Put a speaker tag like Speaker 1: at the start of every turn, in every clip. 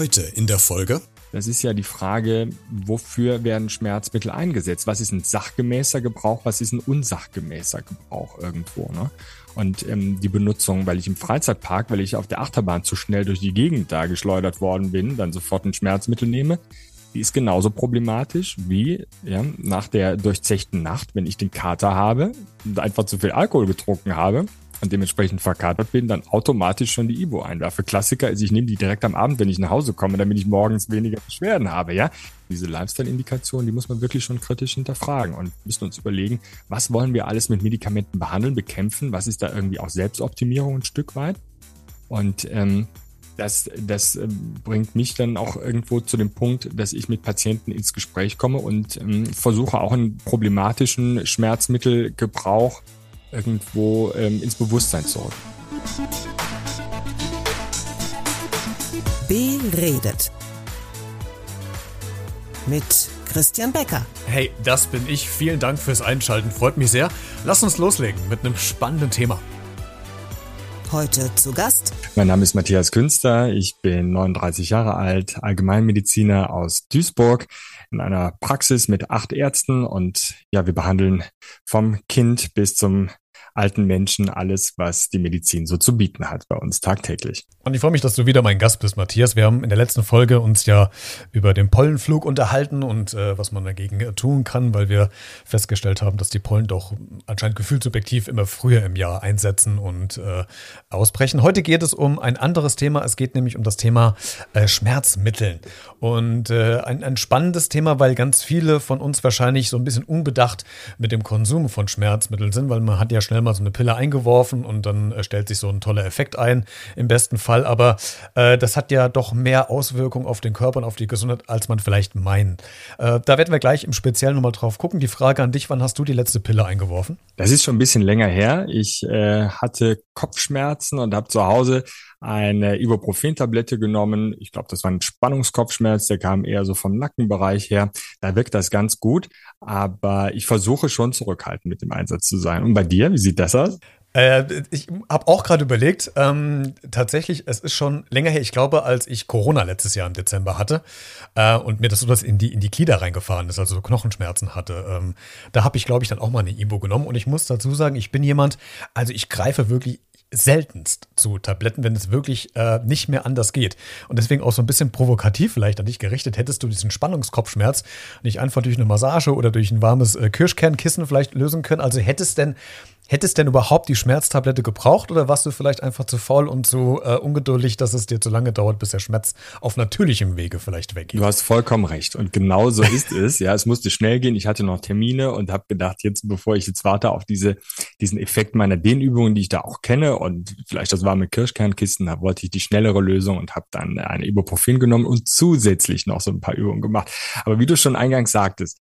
Speaker 1: Heute in der Folge.
Speaker 2: Das ist ja die Frage, wofür werden Schmerzmittel eingesetzt? Was ist ein sachgemäßer Gebrauch? Was ist ein unsachgemäßer Gebrauch irgendwo? Ne? Und ähm, die Benutzung, weil ich im Freizeitpark, weil ich auf der Achterbahn zu schnell durch die Gegend da geschleudert worden bin, dann sofort ein Schmerzmittel nehme, die ist genauso problematisch wie ja, nach der durchzechten Nacht, wenn ich den Kater habe und einfach zu viel Alkohol getrunken habe und dementsprechend verkatert bin, dann automatisch schon die Ibo einwerfe. Klassiker ist, ich nehme die direkt am Abend, wenn ich nach Hause komme, damit ich morgens weniger Beschwerden habe, ja. Diese Lifestyle-Indikation, die muss man wirklich schon kritisch hinterfragen und müssen uns überlegen, was wollen wir alles mit Medikamenten behandeln, bekämpfen, was ist da irgendwie auch Selbstoptimierung ein Stück weit und ähm, das, das ähm, bringt mich dann auch irgendwo zu dem Punkt, dass ich mit Patienten ins Gespräch komme und ähm, versuche auch einen problematischen Schmerzmittelgebrauch irgendwo ähm, ins Bewusstsein zu rücken.
Speaker 3: Beredet. Mit Christian Becker.
Speaker 1: Hey, das bin ich. Vielen Dank fürs Einschalten. Freut mich sehr. Lass uns loslegen mit einem spannenden Thema.
Speaker 3: Heute zu Gast.
Speaker 2: Mein Name ist Matthias Künster. Ich bin 39 Jahre alt, Allgemeinmediziner aus Duisburg in einer Praxis mit acht Ärzten und ja, wir behandeln vom Kind bis zum alten Menschen alles, was die Medizin so zu bieten hat bei uns tagtäglich.
Speaker 1: Und ich freue mich, dass du wieder mein Gast bist, Matthias. Wir haben in der letzten Folge uns ja über den Pollenflug unterhalten und äh, was man dagegen äh, tun kann, weil wir festgestellt haben, dass die Pollen doch anscheinend gefühlsubjektiv immer früher im Jahr einsetzen und äh, ausbrechen. Heute geht es um ein anderes Thema. Es geht nämlich um das Thema äh, Schmerzmitteln. Und äh, ein, ein spannendes Thema, weil ganz viele von uns wahrscheinlich so ein bisschen unbedacht mit dem Konsum von Schmerzmitteln sind, weil man hat ja schnell schnell mal so eine Pille eingeworfen und dann äh, stellt sich so ein toller Effekt ein, im besten Fall. Aber äh, das hat ja doch mehr Auswirkungen auf den Körper und auf die Gesundheit, als man vielleicht meint. Äh, da werden wir gleich im Speziellen nochmal drauf gucken. Die Frage an dich, wann hast du die letzte Pille eingeworfen?
Speaker 2: Das ist schon ein bisschen länger her. Ich äh, hatte Kopfschmerzen und habe zu Hause eine Ibuprofen-Tablette genommen. Ich glaube, das war ein Spannungskopfschmerz, der kam eher so vom Nackenbereich her. Da wirkt das ganz gut, aber ich versuche schon zurückhaltend mit dem Einsatz zu sein. Und bei dir, wie sieht das aus?
Speaker 1: Äh, ich habe auch gerade überlegt, ähm, tatsächlich, es ist schon länger her, ich glaube, als ich Corona letztes Jahr im Dezember hatte äh, und mir das so das in die, in die Glieder reingefahren ist, also so Knochenschmerzen hatte. Ähm, da habe ich, glaube ich, dann auch mal eine Ibo genommen und ich muss dazu sagen, ich bin jemand, also ich greife wirklich seltenst zu Tabletten, wenn es wirklich äh, nicht mehr anders geht. Und deswegen auch so ein bisschen provokativ vielleicht an dich gerichtet, hättest du diesen Spannungskopfschmerz nicht einfach durch eine Massage oder durch ein warmes äh, Kirschkernkissen vielleicht lösen können. Also hättest denn Hättest denn überhaupt die Schmerztablette gebraucht oder warst du vielleicht einfach zu faul und zu äh, ungeduldig, dass es dir zu lange dauert, bis der Schmerz auf natürlichem Wege vielleicht weggeht?
Speaker 2: Du hast vollkommen recht und genau so ist es. Ja, es musste schnell gehen. Ich hatte noch Termine und habe gedacht, jetzt bevor ich jetzt warte auf diese diesen Effekt meiner Dehnübungen, die ich da auch kenne und vielleicht das warme Kirschkernkisten, da wollte ich die schnellere Lösung und habe dann eine Ibuprofen genommen und zusätzlich noch so ein paar Übungen gemacht. Aber wie du schon eingangs sagtest,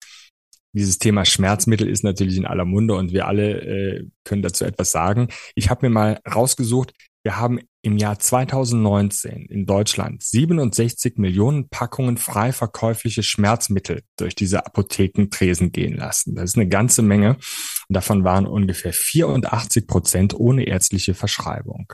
Speaker 2: dieses Thema Schmerzmittel ist natürlich in aller Munde und wir alle äh, können dazu etwas sagen. Ich habe mir mal rausgesucht, wir haben im Jahr 2019 in Deutschland 67 Millionen Packungen frei verkäufliche Schmerzmittel durch diese Apothekentresen gehen lassen. Das ist eine ganze Menge. Und davon waren ungefähr 84 Prozent ohne ärztliche Verschreibung.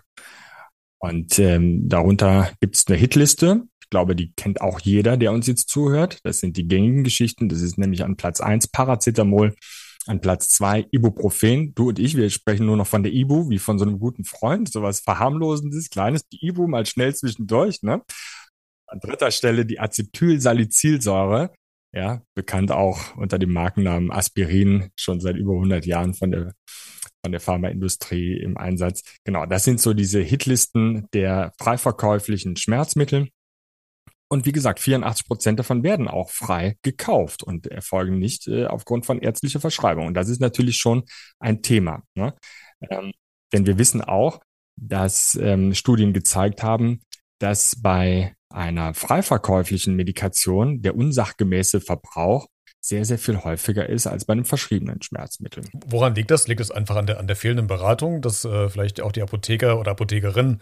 Speaker 2: Und ähm, darunter gibt es eine Hitliste. Ich glaube, die kennt auch jeder, der uns jetzt zuhört. Das sind die gängigen Geschichten. Das ist nämlich an Platz eins Paracetamol, an Platz zwei Ibuprofen. Du und ich, wir sprechen nur noch von der Ibu, wie von so einem guten Freund, sowas verharmlosendes, kleines, die Ibu mal schnell zwischendurch, ne? An dritter Stelle die Acetylsalicylsäure, ja, bekannt auch unter dem Markennamen Aspirin, schon seit über 100 Jahren von der von der Pharmaindustrie im Einsatz. Genau, das sind so diese Hitlisten der frei verkäuflichen Schmerzmittel. Und wie gesagt, 84 Prozent davon werden auch frei gekauft und erfolgen nicht äh, aufgrund von ärztlicher Verschreibung. Und das ist natürlich schon ein Thema. Ne? Ähm, denn wir wissen auch, dass ähm, Studien gezeigt haben, dass bei einer freiverkäuflichen Medikation der unsachgemäße Verbrauch sehr, sehr viel häufiger ist als bei einem verschriebenen Schmerzmittel.
Speaker 1: Woran liegt das? Liegt es einfach an der, an der fehlenden Beratung, dass äh, vielleicht auch die Apotheker oder Apothekerin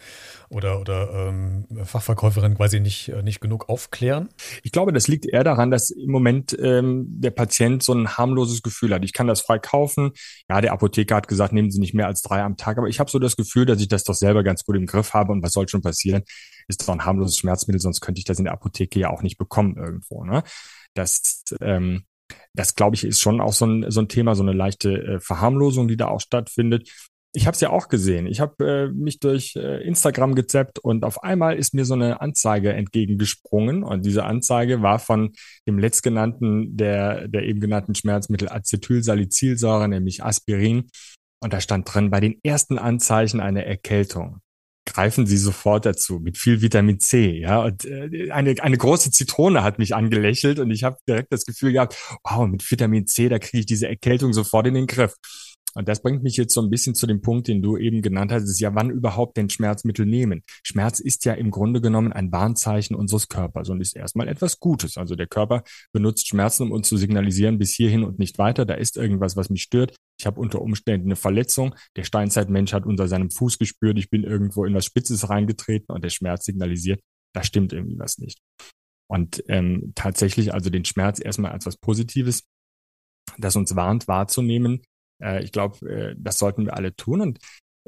Speaker 1: oder, oder ähm, Fachverkäuferin quasi nicht, äh, nicht genug aufklären?
Speaker 2: Ich glaube, das liegt eher daran, dass im Moment ähm, der Patient so ein harmloses Gefühl hat. Ich kann das frei kaufen. Ja, der Apotheker hat gesagt, nehmen Sie nicht mehr als drei am Tag, aber ich habe so das Gefühl, dass ich das doch selber ganz gut im Griff habe und was soll schon passieren? Ist doch ein harmloses Schmerzmittel, sonst könnte ich das in der Apotheke ja auch nicht bekommen irgendwo. Ne? Das ähm, das, glaube ich, ist schon auch so ein, so ein Thema, so eine leichte äh, Verharmlosung, die da auch stattfindet. Ich habe es ja auch gesehen. Ich habe äh, mich durch äh, Instagram gezappt und auf einmal ist mir so eine Anzeige entgegengesprungen. Und diese Anzeige war von dem letztgenannten, der, der eben genannten Schmerzmittel Acetylsalicylsäure, nämlich Aspirin. Und da stand drin, bei den ersten Anzeichen einer Erkältung greifen sie sofort dazu mit viel Vitamin C. Ja, und äh, eine, eine große Zitrone hat mich angelächelt und ich habe direkt das Gefühl gehabt, wow, mit Vitamin C, da kriege ich diese Erkältung sofort in den Griff. Und das bringt mich jetzt so ein bisschen zu dem Punkt, den du eben genannt hast, ist ja, wann überhaupt denn Schmerzmittel nehmen. Schmerz ist ja im Grunde genommen ein Warnzeichen unseres Körpers und ist erstmal etwas Gutes. Also der Körper benutzt Schmerzen, um uns zu signalisieren, bis hierhin und nicht weiter. Da ist irgendwas, was mich stört. Ich habe unter Umständen eine Verletzung. Der Steinzeitmensch hat unter seinem Fuß gespürt, ich bin irgendwo in was Spitzes reingetreten und der Schmerz signalisiert, da stimmt irgendwie was nicht. Und ähm, tatsächlich also den Schmerz erstmal als was Positives, das uns warnt, wahrzunehmen, äh, ich glaube, äh, das sollten wir alle tun. Und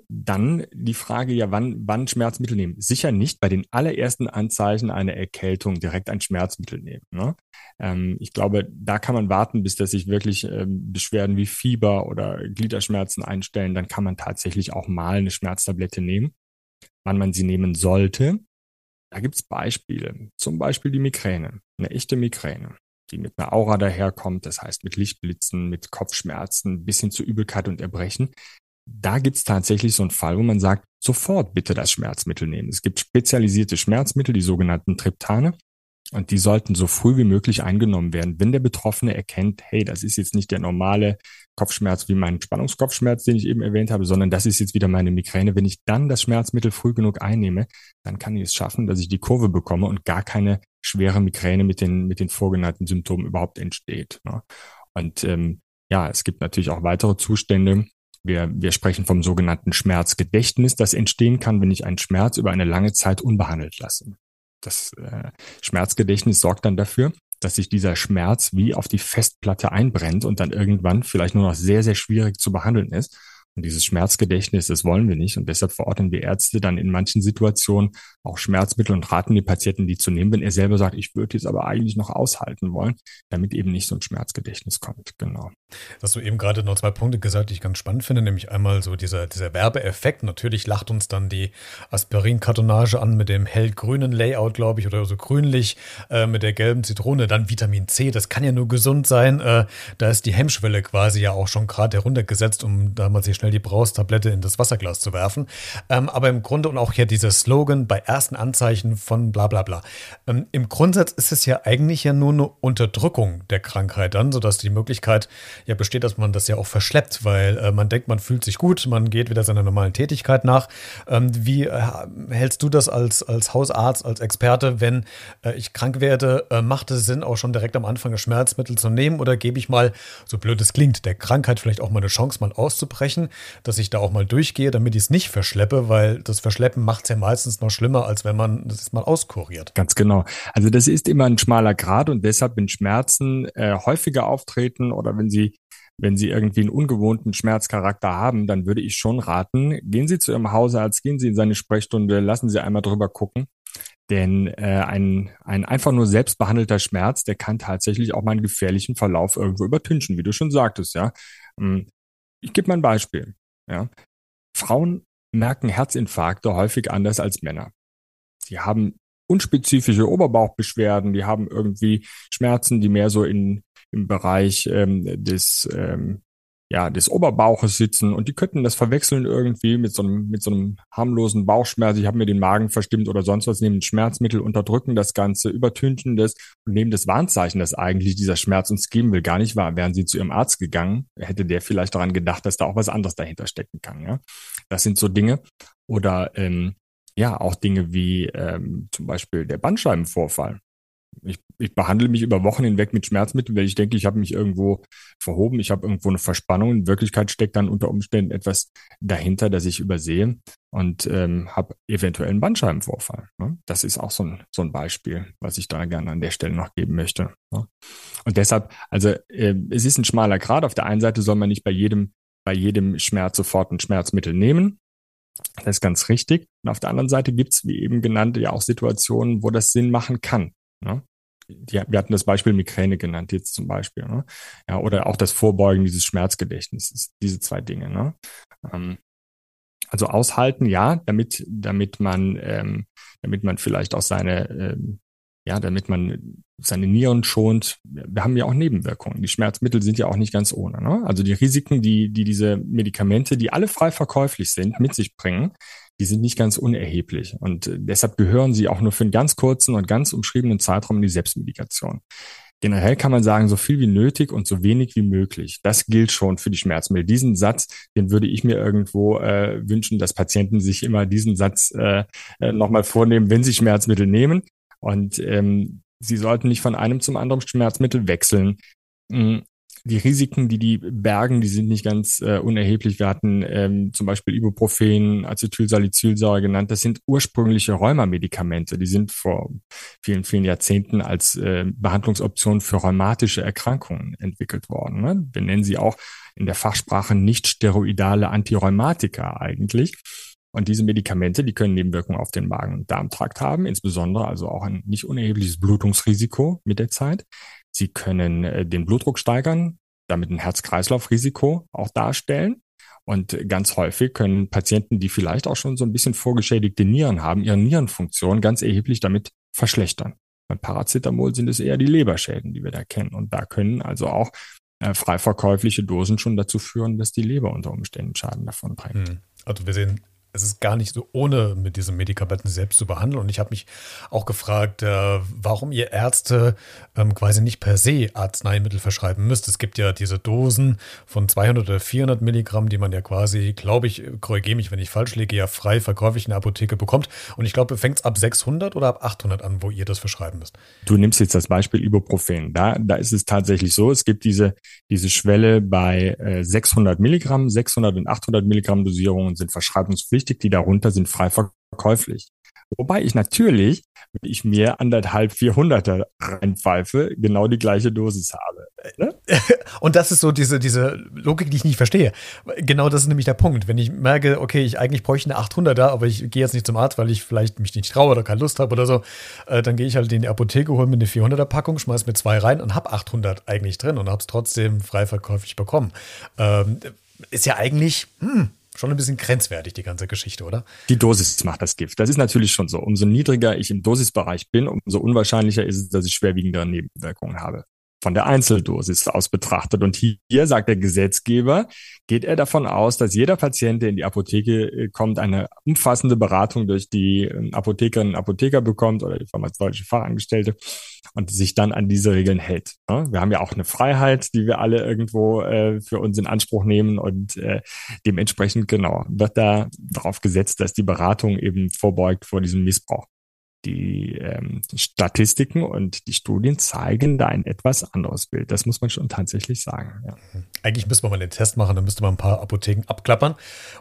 Speaker 2: dann die Frage, ja, wann, wann Schmerzmittel nehmen? Sicher nicht bei den allerersten Anzeichen einer Erkältung direkt ein Schmerzmittel nehmen. Ne? Ähm, ich glaube, da kann man warten, bis dass sich wirklich ähm, Beschwerden wie Fieber oder Gliederschmerzen einstellen. Dann kann man tatsächlich auch mal eine Schmerztablette nehmen. Wann man sie nehmen sollte, da gibt's Beispiele. Zum Beispiel die Migräne, eine echte Migräne die mit einer Aura daherkommt, das heißt mit Lichtblitzen, mit Kopfschmerzen bis hin zu Übelkeit und Erbrechen. Da gibt's tatsächlich so einen Fall, wo man sagt, sofort bitte das Schmerzmittel nehmen. Es gibt spezialisierte Schmerzmittel, die sogenannten Triptane. Und die sollten so früh wie möglich eingenommen werden, wenn der Betroffene erkennt, hey, das ist jetzt nicht der normale Kopfschmerz wie mein Spannungskopfschmerz, den ich eben erwähnt habe, sondern das ist jetzt wieder meine Migräne. Wenn ich dann das Schmerzmittel früh genug einnehme, dann kann ich es schaffen, dass ich die Kurve bekomme und gar keine schwere Migräne mit den, mit den vorgenannten Symptomen überhaupt entsteht. Ne? Und ähm, ja, es gibt natürlich auch weitere Zustände. Wir, wir sprechen vom sogenannten Schmerzgedächtnis, das entstehen kann, wenn ich einen Schmerz über eine lange Zeit unbehandelt lasse. Das äh, Schmerzgedächtnis sorgt dann dafür, dass sich dieser Schmerz wie auf die Festplatte einbrennt und dann irgendwann vielleicht nur noch sehr, sehr schwierig zu behandeln ist. Und dieses Schmerzgedächtnis, das wollen wir nicht. Und deshalb verordnen wir Ärzte dann in manchen Situationen auch Schmerzmittel und raten die Patienten, die zu nehmen, wenn er selber sagt, ich würde jetzt aber eigentlich noch aushalten wollen, damit eben nicht so ein Schmerzgedächtnis kommt. Genau.
Speaker 1: Hast du eben gerade noch zwei Punkte gesagt, die ich ganz spannend finde, nämlich einmal so dieser, dieser Werbeeffekt. Natürlich lacht uns dann die Aspirin-Kartonage an mit dem hellgrünen Layout, glaube ich, oder so grünlich äh, mit der gelben Zitrone. Dann Vitamin C, das kann ja nur gesund sein. Äh, da ist die Hemmschwelle quasi ja auch schon gerade heruntergesetzt, um da mal sich schnell die Braustablette in das Wasserglas zu werfen. Ähm, aber im Grunde und auch hier dieser Slogan bei ersten Anzeichen von bla bla bla. Ähm, Im Grundsatz ist es ja eigentlich ja nur eine Unterdrückung der Krankheit dann, sodass die Möglichkeit ja besteht, dass man das ja auch verschleppt, weil äh, man denkt, man fühlt sich gut, man geht wieder seiner normalen Tätigkeit nach. Ähm, wie äh, hältst du das als, als Hausarzt, als Experte, wenn äh, ich krank werde? Äh, macht es Sinn, auch schon direkt am Anfang Schmerzmittel zu nehmen oder gebe ich mal, so blöd es klingt, der Krankheit vielleicht auch mal eine Chance, mal auszubrechen, dass ich da auch mal durchgehe, damit ich es nicht verschleppe, weil das Verschleppen macht es ja meistens noch schlimmer, als wenn man das mal auskuriert.
Speaker 2: Ganz genau. Also das ist immer ein schmaler Grad und deshalb, wenn Schmerzen äh, häufiger auftreten oder wenn sie wenn Sie irgendwie einen ungewohnten Schmerzcharakter haben, dann würde ich schon raten, gehen Sie zu Ihrem Hausarzt, gehen Sie in seine Sprechstunde, lassen Sie einmal drüber gucken. Denn äh, ein, ein einfach nur selbstbehandelter Schmerz, der kann tatsächlich auch mal einen gefährlichen Verlauf irgendwo übertünchen, wie du schon sagtest, ja. Ich gebe mal ein Beispiel. Ja. Frauen merken Herzinfarkte häufig anders als Männer. Sie haben unspezifische Oberbauchbeschwerden, die haben irgendwie Schmerzen, die mehr so in im Bereich ähm, des ähm, ja, des Oberbauches sitzen und die könnten das verwechseln irgendwie mit so einem, mit so einem harmlosen Bauchschmerz. Ich habe mir den Magen verstimmt oder sonst was, nehmen Schmerzmittel, unterdrücken das Ganze, übertünchen das und nehmen das Warnzeichen, dass eigentlich dieser Schmerz uns geben will, gar nicht wahr. Wären sie zu ihrem Arzt gegangen, hätte der vielleicht daran gedacht, dass da auch was anderes dahinter stecken kann. Ja? Das sind so Dinge. Oder ähm, ja, auch Dinge wie ähm, zum Beispiel der Bandscheibenvorfall Ich, ich behandle mich über Wochen hinweg mit Schmerzmitteln, weil ich denke, ich habe mich irgendwo verhoben, ich habe irgendwo eine Verspannung. In Wirklichkeit steckt dann unter Umständen etwas dahinter, das ich übersehe und ähm, habe eventuell einen Bandscheibenvorfall. Ne? Das ist auch so ein, so ein Beispiel, was ich da gerne an der Stelle noch geben möchte. Ne? Und deshalb, also äh, es ist ein schmaler Grad. Auf der einen Seite soll man nicht bei jedem bei jedem Schmerz sofort ein Schmerzmittel nehmen. Das ist ganz richtig. Und auf der anderen Seite gibt's wie eben genannt, ja auch Situationen, wo das Sinn machen kann. Ne? Die, wir hatten das Beispiel Migräne genannt, jetzt zum Beispiel. Ne? Ja, oder auch das Vorbeugen dieses Schmerzgedächtnisses, diese zwei Dinge. Ne? Ähm, also aushalten, ja, damit, damit man, ähm, damit man vielleicht auch seine, ähm, ja, damit man seine Nieren schont. Wir haben ja auch Nebenwirkungen. Die Schmerzmittel sind ja auch nicht ganz ohne. Ne? Also die Risiken, die, die diese Medikamente, die alle frei verkäuflich sind, mit sich bringen, die sind nicht ganz unerheblich. Und äh, deshalb gehören sie auch nur für einen ganz kurzen und ganz umschriebenen Zeitraum in die Selbstmedikation. Generell kann man sagen, so viel wie nötig und so wenig wie möglich. Das gilt schon für die Schmerzmittel. Diesen Satz, den würde ich mir irgendwo äh, wünschen, dass Patienten sich immer diesen Satz äh, äh nochmal vornehmen, wenn sie Schmerzmittel nehmen. Und ähm, sie sollten nicht von einem zum anderen Schmerzmittel wechseln. Die Risiken, die die bergen, die sind nicht ganz äh, unerheblich. Wir hatten ähm, zum Beispiel Ibuprofen, Acetylsalicylsäure genannt. Das sind ursprüngliche Rheumamedikamente. Die sind vor vielen, vielen Jahrzehnten als äh, Behandlungsoption für rheumatische Erkrankungen entwickelt worden. Ne? Wir nennen sie auch in der Fachsprache nicht steroidale Antirheumatika eigentlich. Und diese Medikamente, die können Nebenwirkungen auf den Magen- und Darmtrakt haben, insbesondere also auch ein nicht unerhebliches Blutungsrisiko mit der Zeit. Sie können äh, den Blutdruck steigern, damit ein Herz-Kreislauf-Risiko auch darstellen. Und ganz häufig können Patienten, die vielleicht auch schon so ein bisschen vorgeschädigte Nieren haben, ihre Nierenfunktion ganz erheblich damit verschlechtern. Bei Paracetamol sind es eher die Leberschäden, die wir da kennen. Und da können also auch äh, frei verkäufliche Dosen schon dazu führen, dass die Leber unter Umständen Schaden davon trägt. Hm.
Speaker 1: Also wir sehen es ist gar nicht so ohne mit diesen Medikamenten selbst zu behandeln. Und ich habe mich auch gefragt, äh, warum ihr Ärzte ähm, quasi nicht per se Arzneimittel verschreiben müsst. Es gibt ja diese Dosen von 200 oder 400 Milligramm, die man ja quasi, glaube ich, korrigiere mich, wenn ich falsch liege, ja frei verkäuflich in der Apotheke bekommt. Und ich glaube, fängt es ab 600 oder ab 800 an, wo ihr das verschreiben müsst.
Speaker 2: Du nimmst jetzt das Beispiel Ibuprofen. Da, da ist es tatsächlich so, es gibt diese, diese Schwelle bei äh, 600 Milligramm, 600 und 800 Milligramm Dosierungen sind verschreibungspflichtig wichtig, die darunter sind frei verkäuflich. Wobei ich natürlich, wenn ich mir anderthalb, vierhunderter reinpfeife, genau die gleiche Dosis habe.
Speaker 1: Ne? Und das ist so diese, diese Logik, die ich nicht verstehe. Genau das ist nämlich der Punkt. Wenn ich merke, okay, ich eigentlich bräuchte eine 800er, aber ich gehe jetzt nicht zum Arzt, weil ich vielleicht mich nicht traue oder keine Lust habe oder so, äh, dann gehe ich halt in die Apotheke, hole mir eine 400er Packung, schmeiß mir zwei rein und habe 800 eigentlich drin und habe es trotzdem frei verkäuflich bekommen. Ähm, ist ja eigentlich, hm, schon ein bisschen grenzwertig, die ganze Geschichte, oder?
Speaker 2: Die Dosis macht das Gift. Das ist natürlich schon so. Umso niedriger ich im Dosisbereich bin, umso unwahrscheinlicher ist es, dass ich schwerwiegendere Nebenwirkungen habe von der Einzeldosis aus betrachtet. Und hier sagt der Gesetzgeber, geht er davon aus, dass jeder Patient, der in die Apotheke äh, kommt, eine umfassende Beratung durch die ähm, Apothekerinnen und Apotheker bekommt oder die pharmazeutische Fachangestellte und sich dann an diese Regeln hält. Wir haben ja auch eine Freiheit, die wir alle irgendwo äh, für uns in Anspruch nehmen und äh, dementsprechend genau wird da darauf gesetzt, dass die Beratung eben vorbeugt vor diesem Missbrauch die ähm, Statistiken und die Studien zeigen da ein etwas anderes Bild. Das muss man schon tatsächlich sagen. Ja.
Speaker 1: Eigentlich müsste man mal den Test machen, dann müsste man ein paar Apotheken abklappern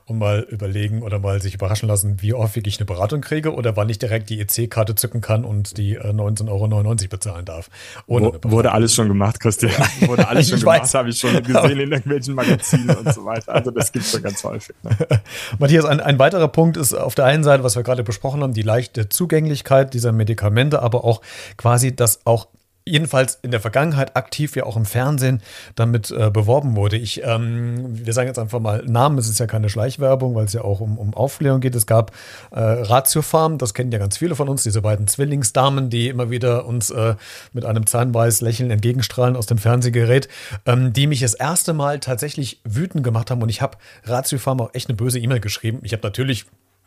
Speaker 1: und mal überlegen oder mal sich überraschen lassen, wie häufig ich eine Beratung kriege oder wann ich direkt die EC-Karte zücken kann und die äh, 19,99 Euro bezahlen darf.
Speaker 2: Wo, wurde alles schon gemacht, Christian. Wurde alles schon gemacht, habe ich schon gesehen in irgendwelchen Magazinen und so weiter. Also das gibt es schon ganz häufig. Ne?
Speaker 1: Matthias, ein, ein weiterer Punkt ist auf der einen Seite, was wir gerade besprochen haben, die leichte Zugänglichkeit Wirksamkeit dieser Medikamente, aber auch quasi, dass auch jedenfalls in der Vergangenheit aktiv ja auch im Fernsehen damit äh, beworben wurde. Ich, ähm, wir sagen jetzt einfach mal Namen, es ist ja keine Schleichwerbung, weil es ja auch um, um Aufklärung geht. Es gab äh, Ratio das kennen ja ganz viele von uns, diese beiden Zwillingsdamen, die immer wieder uns äh, mit einem zahnweiß Lächeln entgegenstrahlen aus dem Fernsehgerät, ähm, die mich das erste Mal tatsächlich wütend gemacht haben und ich habe Ratio Farm auch echt eine böse E-Mail geschrieben. Ich habe natürlich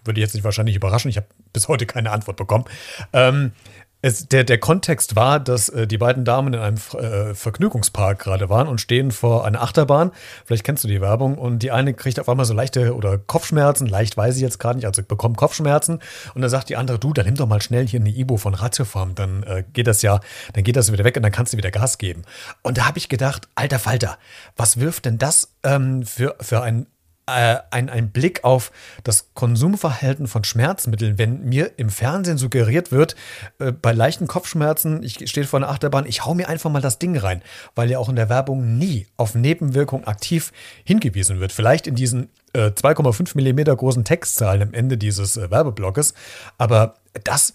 Speaker 1: würde jetzt nicht wahrscheinlich überraschen. Ich habe bis heute keine Antwort bekommen. Ähm, Es, der, der Kontext war, dass äh, die beiden Damen in einem äh, Vergnügungspark gerade waren und stehen vor einer Achterbahn. Vielleicht kennst du die Werbung. Und die eine kriegt auf einmal so leichte oder Kopfschmerzen. Leicht weiß ich jetzt gerade nicht, also bekommt Kopfschmerzen. Und dann sagt die andere, du, dann nimm doch mal schnell hier eine Ibo von Ratiofarm. Dann äh, geht das ja, dann geht das wieder weg und dann kannst du wieder Gas geben. Und da habe ich gedacht, alter Falter, was wirft denn das ähm, für, für ein äh, ein, ein Blick auf das Konsumverhalten von Schmerzmitteln, wenn mir im Fernsehen suggeriert wird, äh, bei leichten Kopfschmerzen, ich stehe vor einer Achterbahn, ich hau mir einfach mal das Ding rein, weil ja auch in der Werbung nie auf Nebenwirkungen aktiv hingewiesen wird. Vielleicht in diesen äh, 2,5 Millimeter großen Textzahlen am Ende dieses äh, Werbeblocks, aber das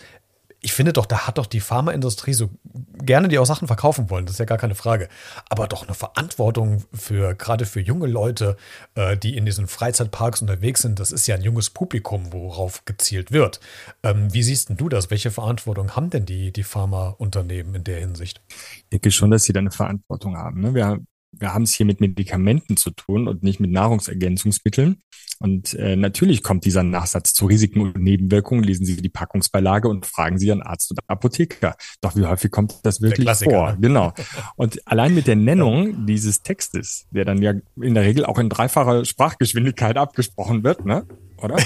Speaker 1: ich finde doch, da hat doch die Pharmaindustrie so gerne die auch Sachen verkaufen wollen, das ist ja gar keine Frage. Aber doch eine Verantwortung für, gerade für junge Leute, äh, die in diesen Freizeitparks unterwegs sind, das ist ja ein junges Publikum, worauf gezielt wird. Ähm, wie siehst denn du das? Welche Verantwortung haben denn die, die Pharmaunternehmen in der Hinsicht?
Speaker 2: Ich denke schon, dass sie da eine Verantwortung haben. Ne? Wir, wir haben es hier mit Medikamenten zu tun und nicht mit Nahrungsergänzungsmitteln. Und äh, natürlich kommt dieser Nachsatz zu Risiken und Nebenwirkungen. Lesen Sie die Packungsbeilage und fragen Sie Ihren Arzt oder Apotheker. Doch wie häufig kommt das wirklich vor? Ne? Genau. Und allein mit der Nennung dieses Textes, der dann ja in der Regel auch in dreifacher Sprachgeschwindigkeit abgesprochen wird, ne? Oder?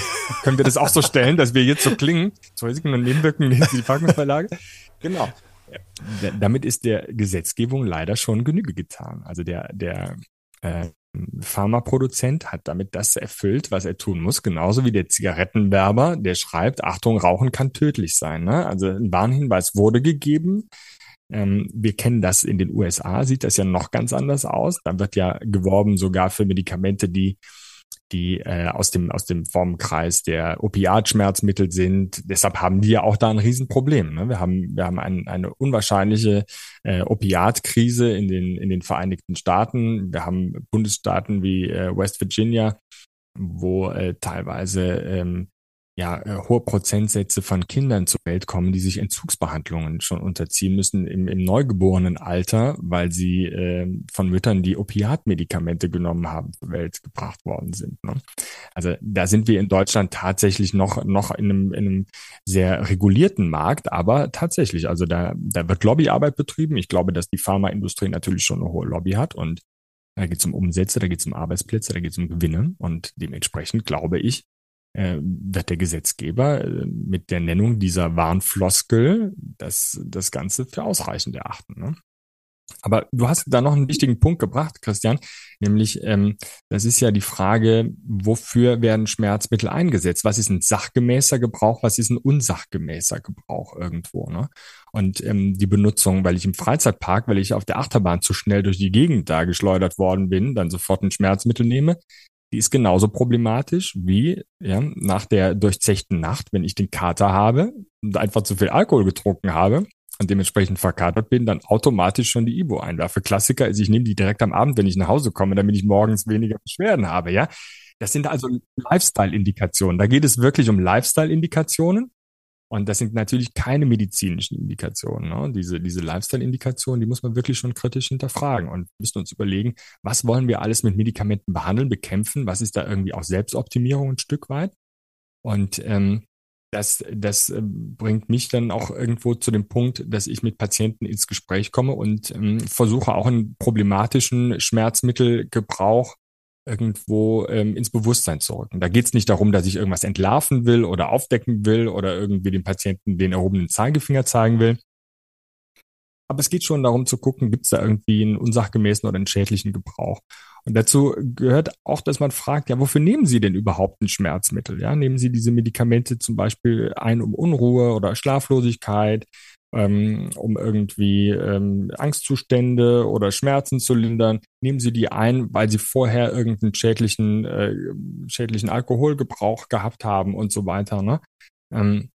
Speaker 2: Können wir das auch so stellen, dass wir jetzt so klingen? Zu Risiken und Nebenwirkungen lesen Sie die Packungsbeilage. Genau. Damit ist der Gesetzgebung leider schon Genüge getan. Also der, der äh, Pharmaproduzent hat damit das erfüllt, was er tun muss, genauso wie der Zigarettenwerber, der schreibt, Achtung, Rauchen kann tödlich sein. Ne? Also ein Warnhinweis wurde gegeben. Ähm, wir kennen das in den USA, sieht das ja noch ganz anders aus. Da wird ja geworben sogar für Medikamente, die die äh, aus dem aus dem Formkreis der Opiatschmerzmittel sind. Deshalb haben die ja auch da ein Riesenproblem. Ne? Wir haben wir haben ein, eine unwahrscheinliche äh, Opiatkrise in den in den Vereinigten Staaten. Wir haben Bundesstaaten wie äh, West Virginia, wo äh, teilweise ähm, ja, äh, hohe Prozentsätze von Kindern zur Welt kommen, die sich Entzugsbehandlungen schon unterziehen müssen im, im neugeborenen Alter, weil sie äh, von Müttern, die Opiatmedikamente genommen haben, zur Welt gebracht worden sind. Ne? Also da sind wir in Deutschland tatsächlich noch, noch in, einem, in einem sehr regulierten Markt, aber tatsächlich, also da, da wird Lobbyarbeit betrieben. Ich glaube, dass die Pharmaindustrie natürlich schon eine hohe Lobby hat und da geht es um Umsätze, da geht es um Arbeitsplätze, da geht es um Gewinne und dementsprechend glaube ich, wird der Gesetzgeber äh, mit der Nennung dieser Warnfloskel das, das Ganze für ausreichend erachten. Ne? Aber du hast da noch einen wichtigen Punkt gebracht, Christian, nämlich ähm, das ist ja die Frage, wofür werden Schmerzmittel eingesetzt? Was ist ein sachgemäßer Gebrauch? Was ist ein unsachgemäßer Gebrauch irgendwo? Ne? Und ähm, die Benutzung, weil ich im Freizeitpark, weil ich auf der Achterbahn zu schnell durch die Gegend da geschleudert worden bin, dann sofort ein Schmerzmittel nehme, die ist genauso problematisch wie ja, nach der durchzechten Nacht, wenn ich den Kater habe und einfach zu viel Alkohol getrunken habe und dementsprechend verkatert bin, dann automatisch schon die Ibo einwerfe. Klassiker ist, ich nehme die direkt am Abend, wenn ich nach Hause komme, damit ich morgens weniger Beschwerden habe. Ja, das sind also Lifestyle-Indikationen. Da geht es wirklich um Lifestyle-Indikationen. Und das sind natürlich keine medizinischen Indikationen. Ne? Diese, diese Lifestyle-Indikationen, die muss man wirklich schon kritisch hinterfragen und müssen uns überlegen, was wollen wir alles mit Medikamenten behandeln, bekämpfen, was ist da irgendwie auch Selbstoptimierung ein Stück weit. Und ähm, das, das äh, bringt mich dann auch irgendwo zu dem Punkt, dass ich mit Patienten ins Gespräch komme und ähm, versuche auch einen problematischen Schmerzmittelgebrauch irgendwo ähm, ins Bewusstsein zu rücken. Da geht es nicht darum, dass ich irgendwas entlarven will oder aufdecken will oder irgendwie dem Patienten den erhobenen Zeigefinger zeigen will. Aber es geht schon darum zu gucken, gibt es da irgendwie einen unsachgemäßen oder einen schädlichen Gebrauch. Und dazu gehört auch, dass man fragt, ja, wofür nehmen Sie denn überhaupt ein Schmerzmittel? Ja, nehmen Sie diese Medikamente zum Beispiel ein, um Unruhe oder Schlaflosigkeit, ähm, um irgendwie ähm, Angstzustände oder Schmerzen zu lindern, nehmen Sie die ein, weil Sie vorher irgendeinen schädlichen, äh, schädlichen Alkoholgebrauch gehabt haben und so weiter. Ne? Ähm,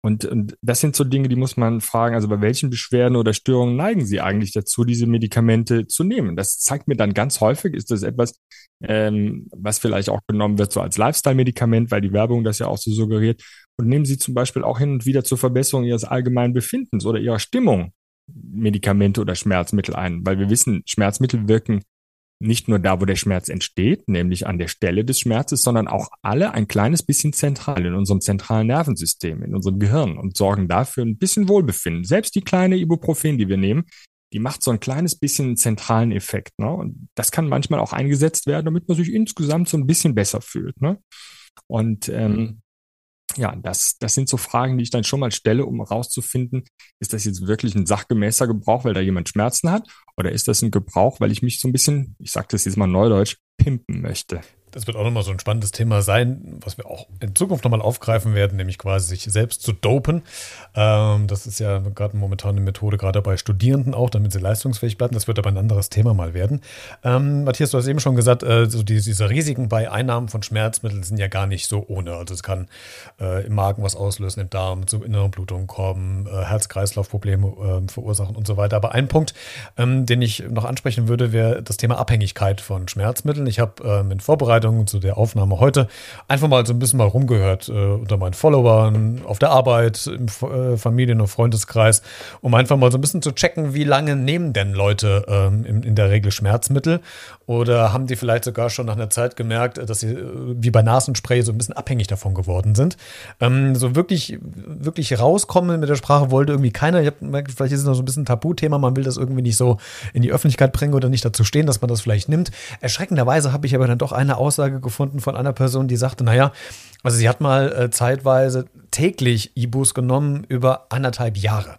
Speaker 2: und, und das sind so Dinge, die muss man fragen, also bei welchen Beschwerden oder Störungen neigen Sie eigentlich dazu, diese Medikamente zu nehmen? Das zeigt mir dann ganz häufig, ist das etwas, ähm, was vielleicht auch genommen wird so als Lifestyle-Medikament, weil die Werbung das ja auch so suggeriert. Und nehmen Sie zum Beispiel auch hin und wieder zur Verbesserung Ihres allgemeinen Befindens oder Ihrer Stimmung Medikamente oder Schmerzmittel ein, weil wir wissen, Schmerzmittel wirken nicht nur da, wo der Schmerz entsteht, nämlich an der Stelle des Schmerzes, sondern auch alle ein kleines bisschen zentral in unserem zentralen Nervensystem, in unserem Gehirn und sorgen dafür ein bisschen Wohlbefinden. Selbst die kleine Ibuprofen, die wir nehmen, die macht so ein kleines bisschen zentralen Effekt. Ne? Und das kann manchmal auch eingesetzt werden, damit man sich insgesamt so ein bisschen besser fühlt. Ne? Und ähm, ja, das, das sind so Fragen, die ich dann schon mal stelle, um herauszufinden, ist das jetzt wirklich ein sachgemäßer Gebrauch, weil da jemand Schmerzen hat? Oder ist das ein Gebrauch, weil ich mich so ein bisschen, ich sage das jetzt mal neudeutsch, pimpen möchte?
Speaker 1: Das wird auch nochmal so ein spannendes Thema sein, was wir auch in Zukunft nochmal aufgreifen werden, nämlich quasi sich selbst zu dopen. Ähm, das ist ja gerade momentan eine Methode, gerade bei Studierenden auch, damit sie leistungsfähig bleiben. Das wird aber ein anderes Thema mal werden. Ähm, Matthias, du hast eben schon gesagt, äh, so die, diese Risiken bei Einnahmen von Schmerzmitteln sind ja gar nicht so ohne. Also es kann äh, im Magen was auslösen, im Darm zu inneren Blutungen kommen, äh, Herz-Kreislauf-Probleme äh, verursachen und so weiter. Aber ein Punkt, ähm, den ich noch ansprechen würde, wäre das Thema Abhängigkeit von Schmerzmitteln. Ich habe ähm, in Vorbereitung Vorbereitung zu der Aufnahme heute. Einfach mal so ein bisschen mal rumgehört äh, unter meinen Followern, auf der Arbeit, im äh, Familien- und Freundeskreis, um einfach mal so ein bisschen zu checken, wie lange nehmen denn Leute ähm, in, in, der Regel Schmerzmittel oder haben die vielleicht sogar schon nach einer Zeit gemerkt, dass sie äh, wie bei Nasenspray so ein bisschen abhängig davon geworden sind. Ähm, so wirklich, wirklich rauskommen mit der Sprache wollte irgendwie keiner. Ich habe gemerkt, vielleicht ist es noch so ein bisschen ein Tabuthema, man will das irgendwie nicht so in die Öffentlichkeit bringen oder nicht dazu stehen, dass man das vielleicht nimmt. Erschreckenderweise habe ich aber dann doch eine Aussage gefunden von einer Person, die sagte, naja, also sie hat mal äh, zeitweise täglich E-Boost genommen über anderthalb Jahre.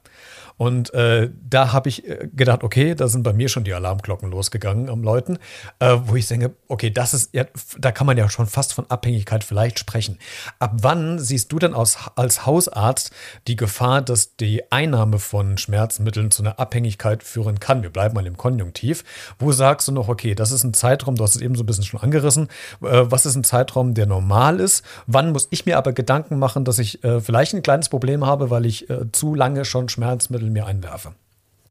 Speaker 1: Und äh, da habe ich äh, gedacht, okay, da sind bei mir schon die Alarmglocken losgegangen am Leuten, äh, wo ich denke, okay, das ist, ja, da kann man ja schon fast von Abhängigkeit vielleicht sprechen. Ab wann siehst du denn aus, als Hausarzt die Gefahr, dass die Einnahme von Schmerzmitteln zu einer Abhängigkeit führen kann? Wir bleiben mal im Konjunktiv. Wo sagst du noch, okay, das ist ein Zeitraum, du hast es eben so ein bisschen schon angerissen, äh, was ist ein Zeitraum, der normal ist? Wann muss ich mir aber Gedanken machen, dass ich äh, vielleicht ein kleines Problem habe, weil ich äh, zu lange schon Schmerzmittel Lebensmittel mir einwerfe.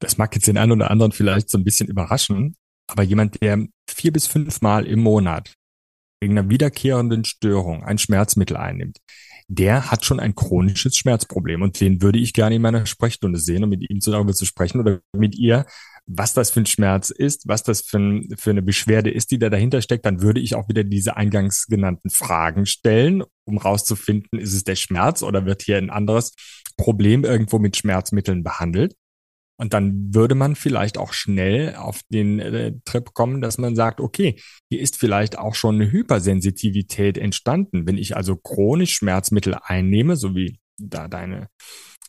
Speaker 2: Das mag jetzt den einen oder anderen vielleicht so ein bisschen überraschen, aber jemand, der vier bis fünf Mal im Monat wegen einer wiederkehrenden Störung ein Schmerzmittel einnimmt, der hat schon ein chronisches Schmerzproblem und den würde ich gerne in meiner Sprechstunde sehen, um mit ihm darüber zu sprechen oder mit ihr, was das für ein Schmerz ist, was das für, ein, für eine Beschwerde ist, die da dahinter steckt, dann würde ich auch wieder diese eingangs genannten Fragen stellen, um rauszufinden, ist es der Schmerz oder wird hier ein anderes Problem irgendwo mit Schmerzmitteln behandelt. Und dann würde man vielleicht auch schnell auf den äh, Trip kommen, dass man sagt, okay, hier ist vielleicht auch schon eine Hypersensitivität entstanden. Wenn ich also chronisch Schmerzmittel einnehme, so wie da deine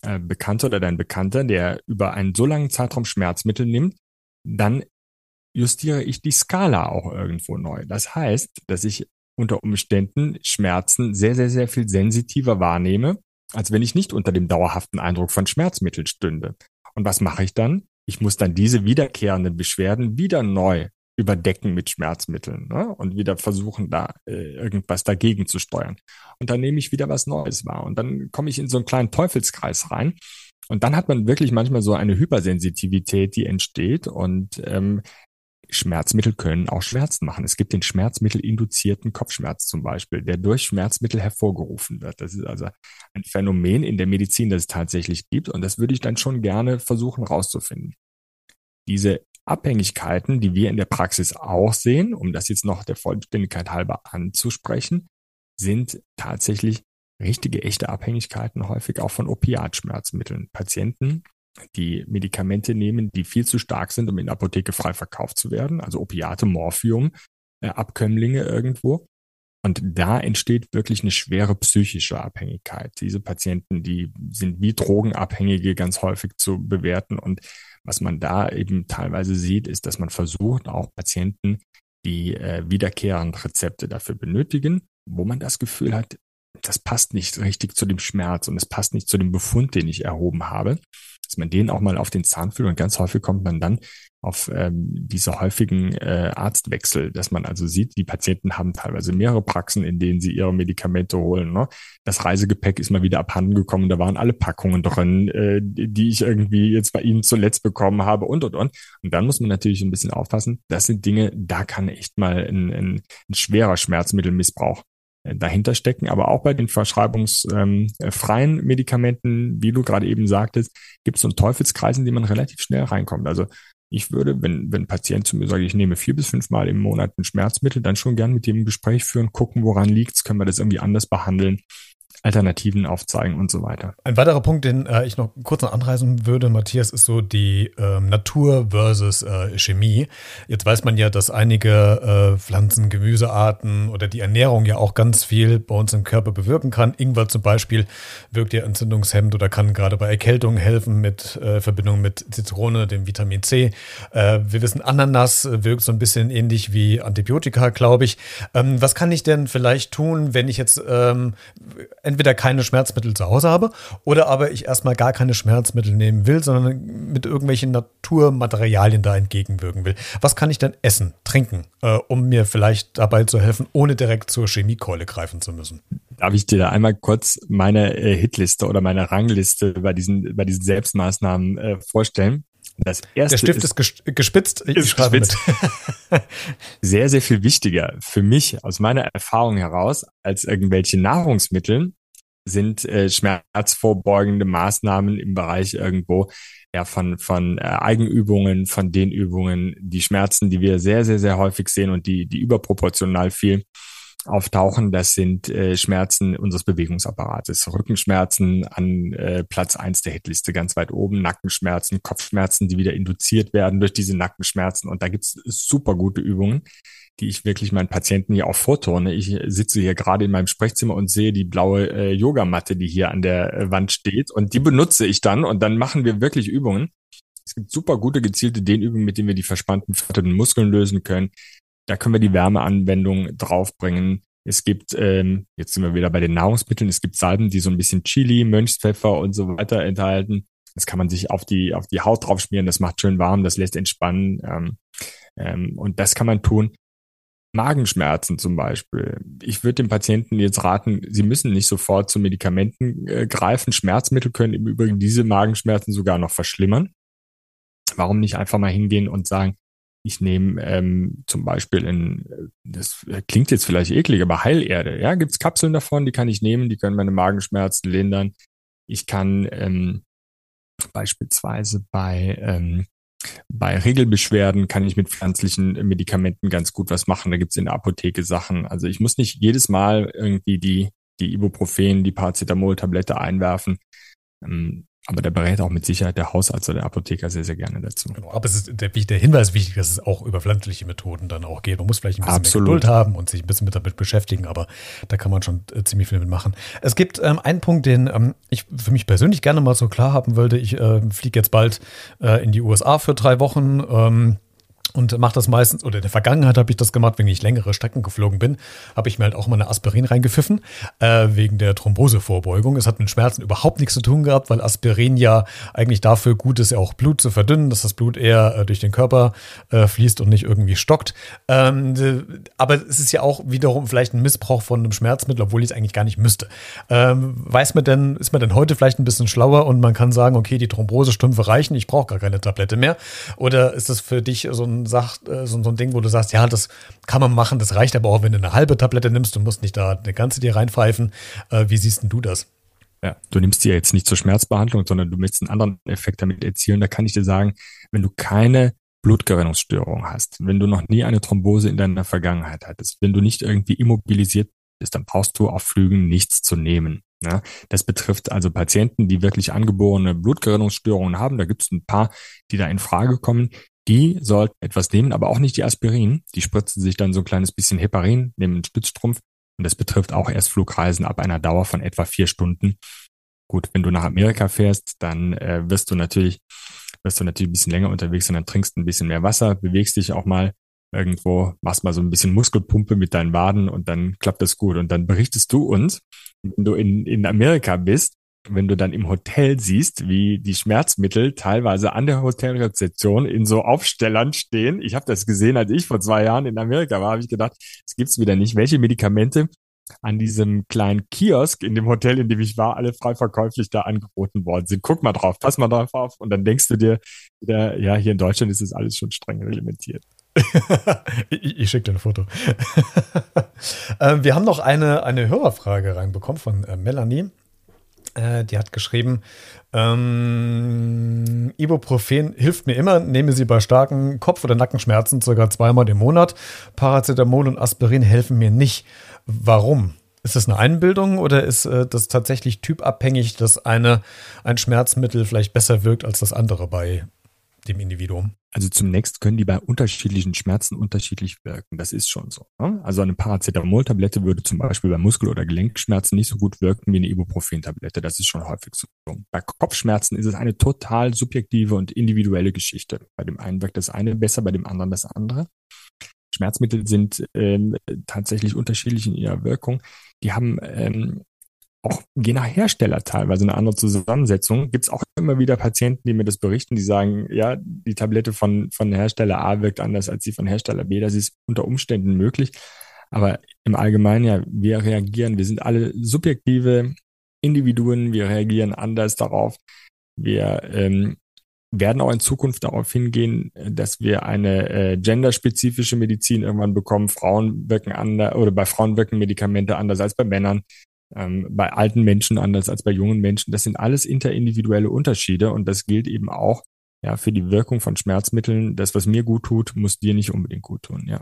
Speaker 2: äh, Bekannte oder dein Bekannter, der über einen so langen Zeitraum Schmerzmittel nimmt, dann justiere ich die Skala auch irgendwo neu. Das heißt, dass ich unter Umständen Schmerzen sehr, sehr, sehr viel sensitiver wahrnehme als wenn ich nicht unter dem dauerhaften Eindruck von Schmerzmitteln stünde. Und was mache ich dann? Ich muss dann diese wiederkehrenden Beschwerden wieder neu überdecken mit Schmerzmitteln ne? und wieder versuchen, da äh, irgendwas dagegen zu steuern. Und dann nehme ich wieder was Neues wahr. Und dann komme ich in so einen kleinen Teufelskreis rein. Und dann hat man wirklich manchmal so eine Hypersensitivität, die entsteht. Und ähm, Schmerzmittel können auch Schmerzen machen. Es gibt den schmerzmittelinduzierten Kopfschmerz zum Beispiel, der durch Schmerzmittel hervorgerufen wird. Das ist also ein Phänomen in der Medizin, das es tatsächlich gibt. Und das würde ich dann schon gerne versuchen rauszufinden. Diese Abhängigkeiten, die wir in der Praxis auch sehen, um das jetzt noch der Vollständigkeit halber anzusprechen, sind tatsächlich richtige, echte Abhängigkeiten, häufig auch von Opiatschmerzmitteln. Patienten die Medikamente nehmen, die viel zu stark sind, um in der Apotheke frei verkauft zu werden, also Opiate, Morphium, äh, Abkömmlinge irgendwo. Und da entsteht wirklich eine schwere psychische Abhängigkeit. Diese Patienten, die sind wie Drogenabhängige ganz häufig zu bewerten. Und was man da eben teilweise sieht, ist, dass man versucht, auch Patienten, die äh, wiederkehrend Rezepte dafür benötigen, wo man das Gefühl hat, das passt nicht richtig zu dem Schmerz und es passt nicht zu dem Befund, den ich erhoben habe, man den auch mal auf den Zahn fühlt und ganz häufig kommt man dann auf ähm, diese häufigen äh, Arztwechsel, dass man also sieht, die Patienten haben teilweise mehrere Praxen, in denen sie ihre Medikamente holen. Ne? Das Reisegepäck ist mal wieder abhanden gekommen, da waren alle Packungen drin, äh, die ich irgendwie jetzt bei Ihnen zuletzt bekommen habe und und und. Und dann muss man natürlich ein bisschen aufpassen. Das sind Dinge, da kann echt mal ein, ein, ein schwerer Schmerzmittelmissbrauch dahinter stecken. Aber auch bei den verschreibungsfreien ähm, Medikamenten, wie du gerade eben sagtest, gibt es so einen Teufelskreis, in den man relativ schnell reinkommt. Also ich würde, wenn, wenn ein Patient zu mir sagt, ich nehme vier bis fünf Mal im Monat ein Schmerzmittel, dann schon gern mit dem Gespräch führen, gucken, woran liegt's, können wir das irgendwie anders behandeln. Alternativen aufzeigen und so weiter.
Speaker 1: Ein weiterer Punkt, den äh, ich noch kurz noch anreißen würde, Matthias, ist so die ähm, Natur versus äh, Chemie. Jetzt weiß man ja, dass einige äh, Pflanzen, Gemüsearten oder die Ernährung ja auch ganz viel bei uns im Körper bewirken kann. Ingwer zum Beispiel wirkt ja entzündungshemmend oder kann gerade bei Erkältungen helfen mit äh, Verbindung mit Zitrone, dem Vitamin C. Äh, wir wissen, Ananas wirkt so ein bisschen ähnlich wie Antibiotika, glaube ich. Ähm, was kann ich denn vielleicht tun, wenn ich jetzt ähm, entweder keine Schmerzmittel zu Hause habe oder aber ich erstmal gar keine Schmerzmittel nehmen will, sondern mit irgendwelchen Naturmaterialien da entgegenwirken will. Was kann ich denn essen, trinken, äh, um mir vielleicht dabei zu helfen, ohne direkt zur Chemiekeule greifen zu müssen?
Speaker 2: Darf ich dir da einmal kurz meine äh, Hitliste oder meine Rangliste bei diesen, bei diesen Selbstmaßnahmen äh, vorstellen?
Speaker 1: Das erste Der Stift ist, ist gespitzt.
Speaker 2: Ich ist gespitzt. sehr, sehr viel wichtiger für mich aus meiner Erfahrung heraus als irgendwelche Nahrungsmittel sind äh, schmerzvorbeugende Maßnahmen im Bereich irgendwo ja von von äh, Eigenübungen, von den Übungen, die Schmerzen, die wir sehr sehr sehr häufig sehen und die die überproportional viel auftauchen, das sind äh, Schmerzen unseres Bewegungsapparates. Rückenschmerzen an äh, Platz eins der Hitliste ganz weit oben, Nackenschmerzen, Kopfschmerzen, die wieder induziert werden durch diese Nackenschmerzen. Und da gibt's super gute Übungen, die ich wirklich meinen Patienten hier auch vorturne. Ich sitze hier gerade in meinem Sprechzimmer und sehe die blaue äh, Yogamatte, die hier an der äh, Wand steht. Und die benutze ich dann und dann machen wir wirklich Übungen. Es gibt super gute gezielte Dehnübungen, mit denen wir die verspannten, vertörten Muskeln lösen können. Da können wir die Wärmeanwendung draufbringen. Es gibt, ähm, jetzt sind wir wieder bei den Nahrungsmitteln, es gibt Salben, die so ein bisschen Chili, Mönchspfeffer und so weiter enthalten. Das kann man sich auf die, auf die Haut drauf schmieren, das macht schön warm, das lässt entspannen. Ähm, ähm, und das kann man tun. Magenschmerzen zum Beispiel. Ich würde den Patienten jetzt raten, sie müssen nicht sofort zu Medikamenten äh, greifen. Schmerzmittel können im Übrigen diese Magenschmerzen sogar noch verschlimmern. Warum nicht einfach mal hingehen und sagen, ich nehme ähm, zum Beispiel in, das klingt jetzt vielleicht eklig, aber Heilerde. Ja, gibt's Kapseln davon, die kann ich nehmen, die können meine Magenschmerzen lindern. Ich kann ähm, beispielsweise bei ähm, bei Regelbeschwerden kann ich mit pflanzlichen Medikamenten ganz gut was machen. Da gibt's in der Apotheke Sachen. Also ich muss nicht jedes Mal irgendwie die, die Ibuprofen, die Paracetamol-Tablette einwerfen. Ähm, aber da berät auch mit Sicherheit der Hausarzt oder der Apotheker sehr, sehr gerne dazu.
Speaker 1: Genau, aber es ist der, der Hinweis wichtig, dass es auch über pflanzliche Methoden dann auch geht. Man muss vielleicht ein bisschen Absolut. Geduld haben und sich ein bisschen mit damit beschäftigen, aber da kann man schon äh, ziemlich viel mitmachen. Es gibt ähm, einen Punkt, den ähm, ich für mich persönlich gerne mal so klar haben wollte. Ich äh, fliege jetzt bald äh, in die USA für drei Wochen. Ähm, und mache das meistens, oder in der Vergangenheit habe ich das gemacht, wenn ich längere Strecken geflogen bin, habe ich mir halt auch mal eine Aspirin reingepfiffen, äh, wegen der Thrombosevorbeugung. Es hat mit Schmerzen überhaupt nichts zu tun gehabt, weil Aspirin ja eigentlich dafür gut ist, auch Blut zu verdünnen, dass das Blut eher äh, durch den Körper äh, fließt und nicht irgendwie stockt. Ähm, aber es ist ja auch wiederum vielleicht ein Missbrauch von einem Schmerzmittel, obwohl ich es eigentlich gar nicht müsste. Ähm, weiß man denn, ist man denn heute vielleicht ein bisschen schlauer und man kann sagen, okay, die Thrombosestümpfe reichen, ich brauche gar keine Tablette mehr? Oder ist das für dich so ein sagt, äh, so, so ein Ding, wo du sagst, ja, das kann man machen, das reicht aber auch, wenn du eine halbe Tablette nimmst, du musst nicht da eine ganze dir reinpfeifen. Äh, wie siehst denn du das?
Speaker 2: Ja, du nimmst die ja jetzt nicht zur Schmerzbehandlung, sondern du möchtest einen anderen Effekt damit erzielen. Da kann ich dir sagen, wenn du keine Blutgerinnungsstörung hast, wenn du noch nie eine Thrombose in deiner Vergangenheit hattest, wenn du nicht irgendwie immobilisiert bist, dann brauchst du auf Flügen nichts zu nehmen. Ja, das betrifft also Patienten, die wirklich angeborene Blutgerinnungsstörungen haben. Da gibt es ein paar, die da in Frage kommen die sollten etwas nehmen, aber auch nicht die Aspirin. Die spritzen sich dann so ein kleines bisschen Heparin, nehmen einen Stützstrumpf. Und das betrifft auch erst Flugreisen ab einer Dauer von etwa vier Stunden. Gut, wenn du nach Amerika fährst, dann äh, wirst du natürlich, wirst du natürlich ein bisschen länger unterwegs und dann trinkst ein bisschen mehr Wasser, bewegst dich auch mal irgendwo, machst mal so ein bisschen Muskelpumpe mit deinen Waden und dann klappt das gut. Und dann berichtest du uns, wenn du in, in Amerika bist, wenn du dann im Hotel siehst, wie die Schmerzmittel teilweise an der Hotelrezeption in so Aufstellern stehen. Ich habe das gesehen, als ich vor zwei Jahren in Amerika war, habe ich gedacht, es gibt's wieder nicht. Welche Medikamente an diesem kleinen Kiosk in dem Hotel, in dem ich war, alle frei verkäuflich da angeboten worden sind. Guck mal drauf, pass mal drauf auf und dann denkst du dir wieder, ja, hier in Deutschland ist es alles schon streng reglementiert.
Speaker 1: ich, ich schicke dir ein Foto. ähm, wir haben noch eine, eine Hörerfrage reinbekommen von äh, Melanie. Äh, die hat geschrieben, ähm, Ibuprofen hilft mir immer, nehme sie bei starken Kopf- oder Nackenschmerzen sogar zweimal im Monat. Paracetamol und Aspirin helfen mir nicht. Warum? Ist das eine Einbildung oder ist äh, das tatsächlich typabhängig, dass eine, ein Schmerzmittel vielleicht besser wirkt als das andere bei dem Individuum?
Speaker 2: Also zunächst können die bei unterschiedlichen Schmerzen unterschiedlich wirken. Das ist schon so. Ne? Also eine Paracetamol-Tablette würde zum Beispiel bei Muskel- oder Gelenkschmerzen nicht so gut wirken wie eine Ibuprofen-Tablette. Das ist schon häufig so. Bei Kopfschmerzen ist es eine total subjektive und individuelle Geschichte. Bei dem einen wirkt das eine besser, bei dem anderen das andere. Schmerzmittel sind ähm, tatsächlich unterschiedlich in ihrer Wirkung. Die haben ähm, auch je nach Hersteller teilweise eine andere Zusammensetzung. Gibt es auch immer wieder Patienten, die mir das berichten, die sagen, ja, die Tablette von, von Hersteller A wirkt anders als die von Hersteller B. Das ist unter Umständen möglich. Aber im Allgemeinen, ja, wir reagieren, wir sind alle subjektive Individuen, wir reagieren anders darauf. Wir ähm, werden auch in Zukunft darauf hingehen, dass wir eine äh, genderspezifische Medizin irgendwann bekommen. Frauen wirken anders oder bei Frauen wirken Medikamente anders als bei Männern ähm, bei alten Menschen anders als bei jungen Menschen. Das sind alles interindividuelle Unterschiede und das gilt eben auch ja, für die Wirkung von Schmerzmitteln. Das, was mir gut tut, muss dir nicht unbedingt gut tun, ja.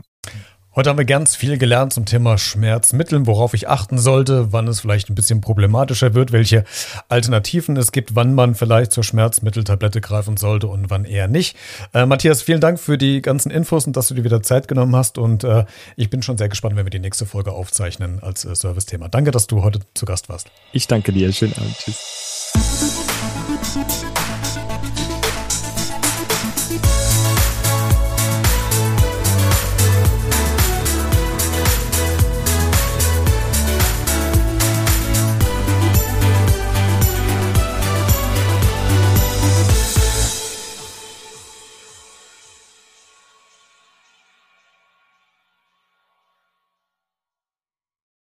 Speaker 1: Heute haben wir ganz viel gelernt zum Thema Schmerzmitteln, worauf ich achten sollte, wann es vielleicht ein bisschen problematischer wird, welche Alternativen es gibt, wann man vielleicht zur Schmerzmitteltablette greifen sollte und wann eher nicht. Äh, Matthias, vielen Dank für die ganzen Infos und dass du dir wieder Zeit genommen hast. Und äh, ich bin schon sehr gespannt, wenn wir die nächste Folge aufzeichnen als äh, Service-Thema. Danke, dass du heute zu Gast warst.
Speaker 2: Ich danke dir. Schönen Abend. Tschüss.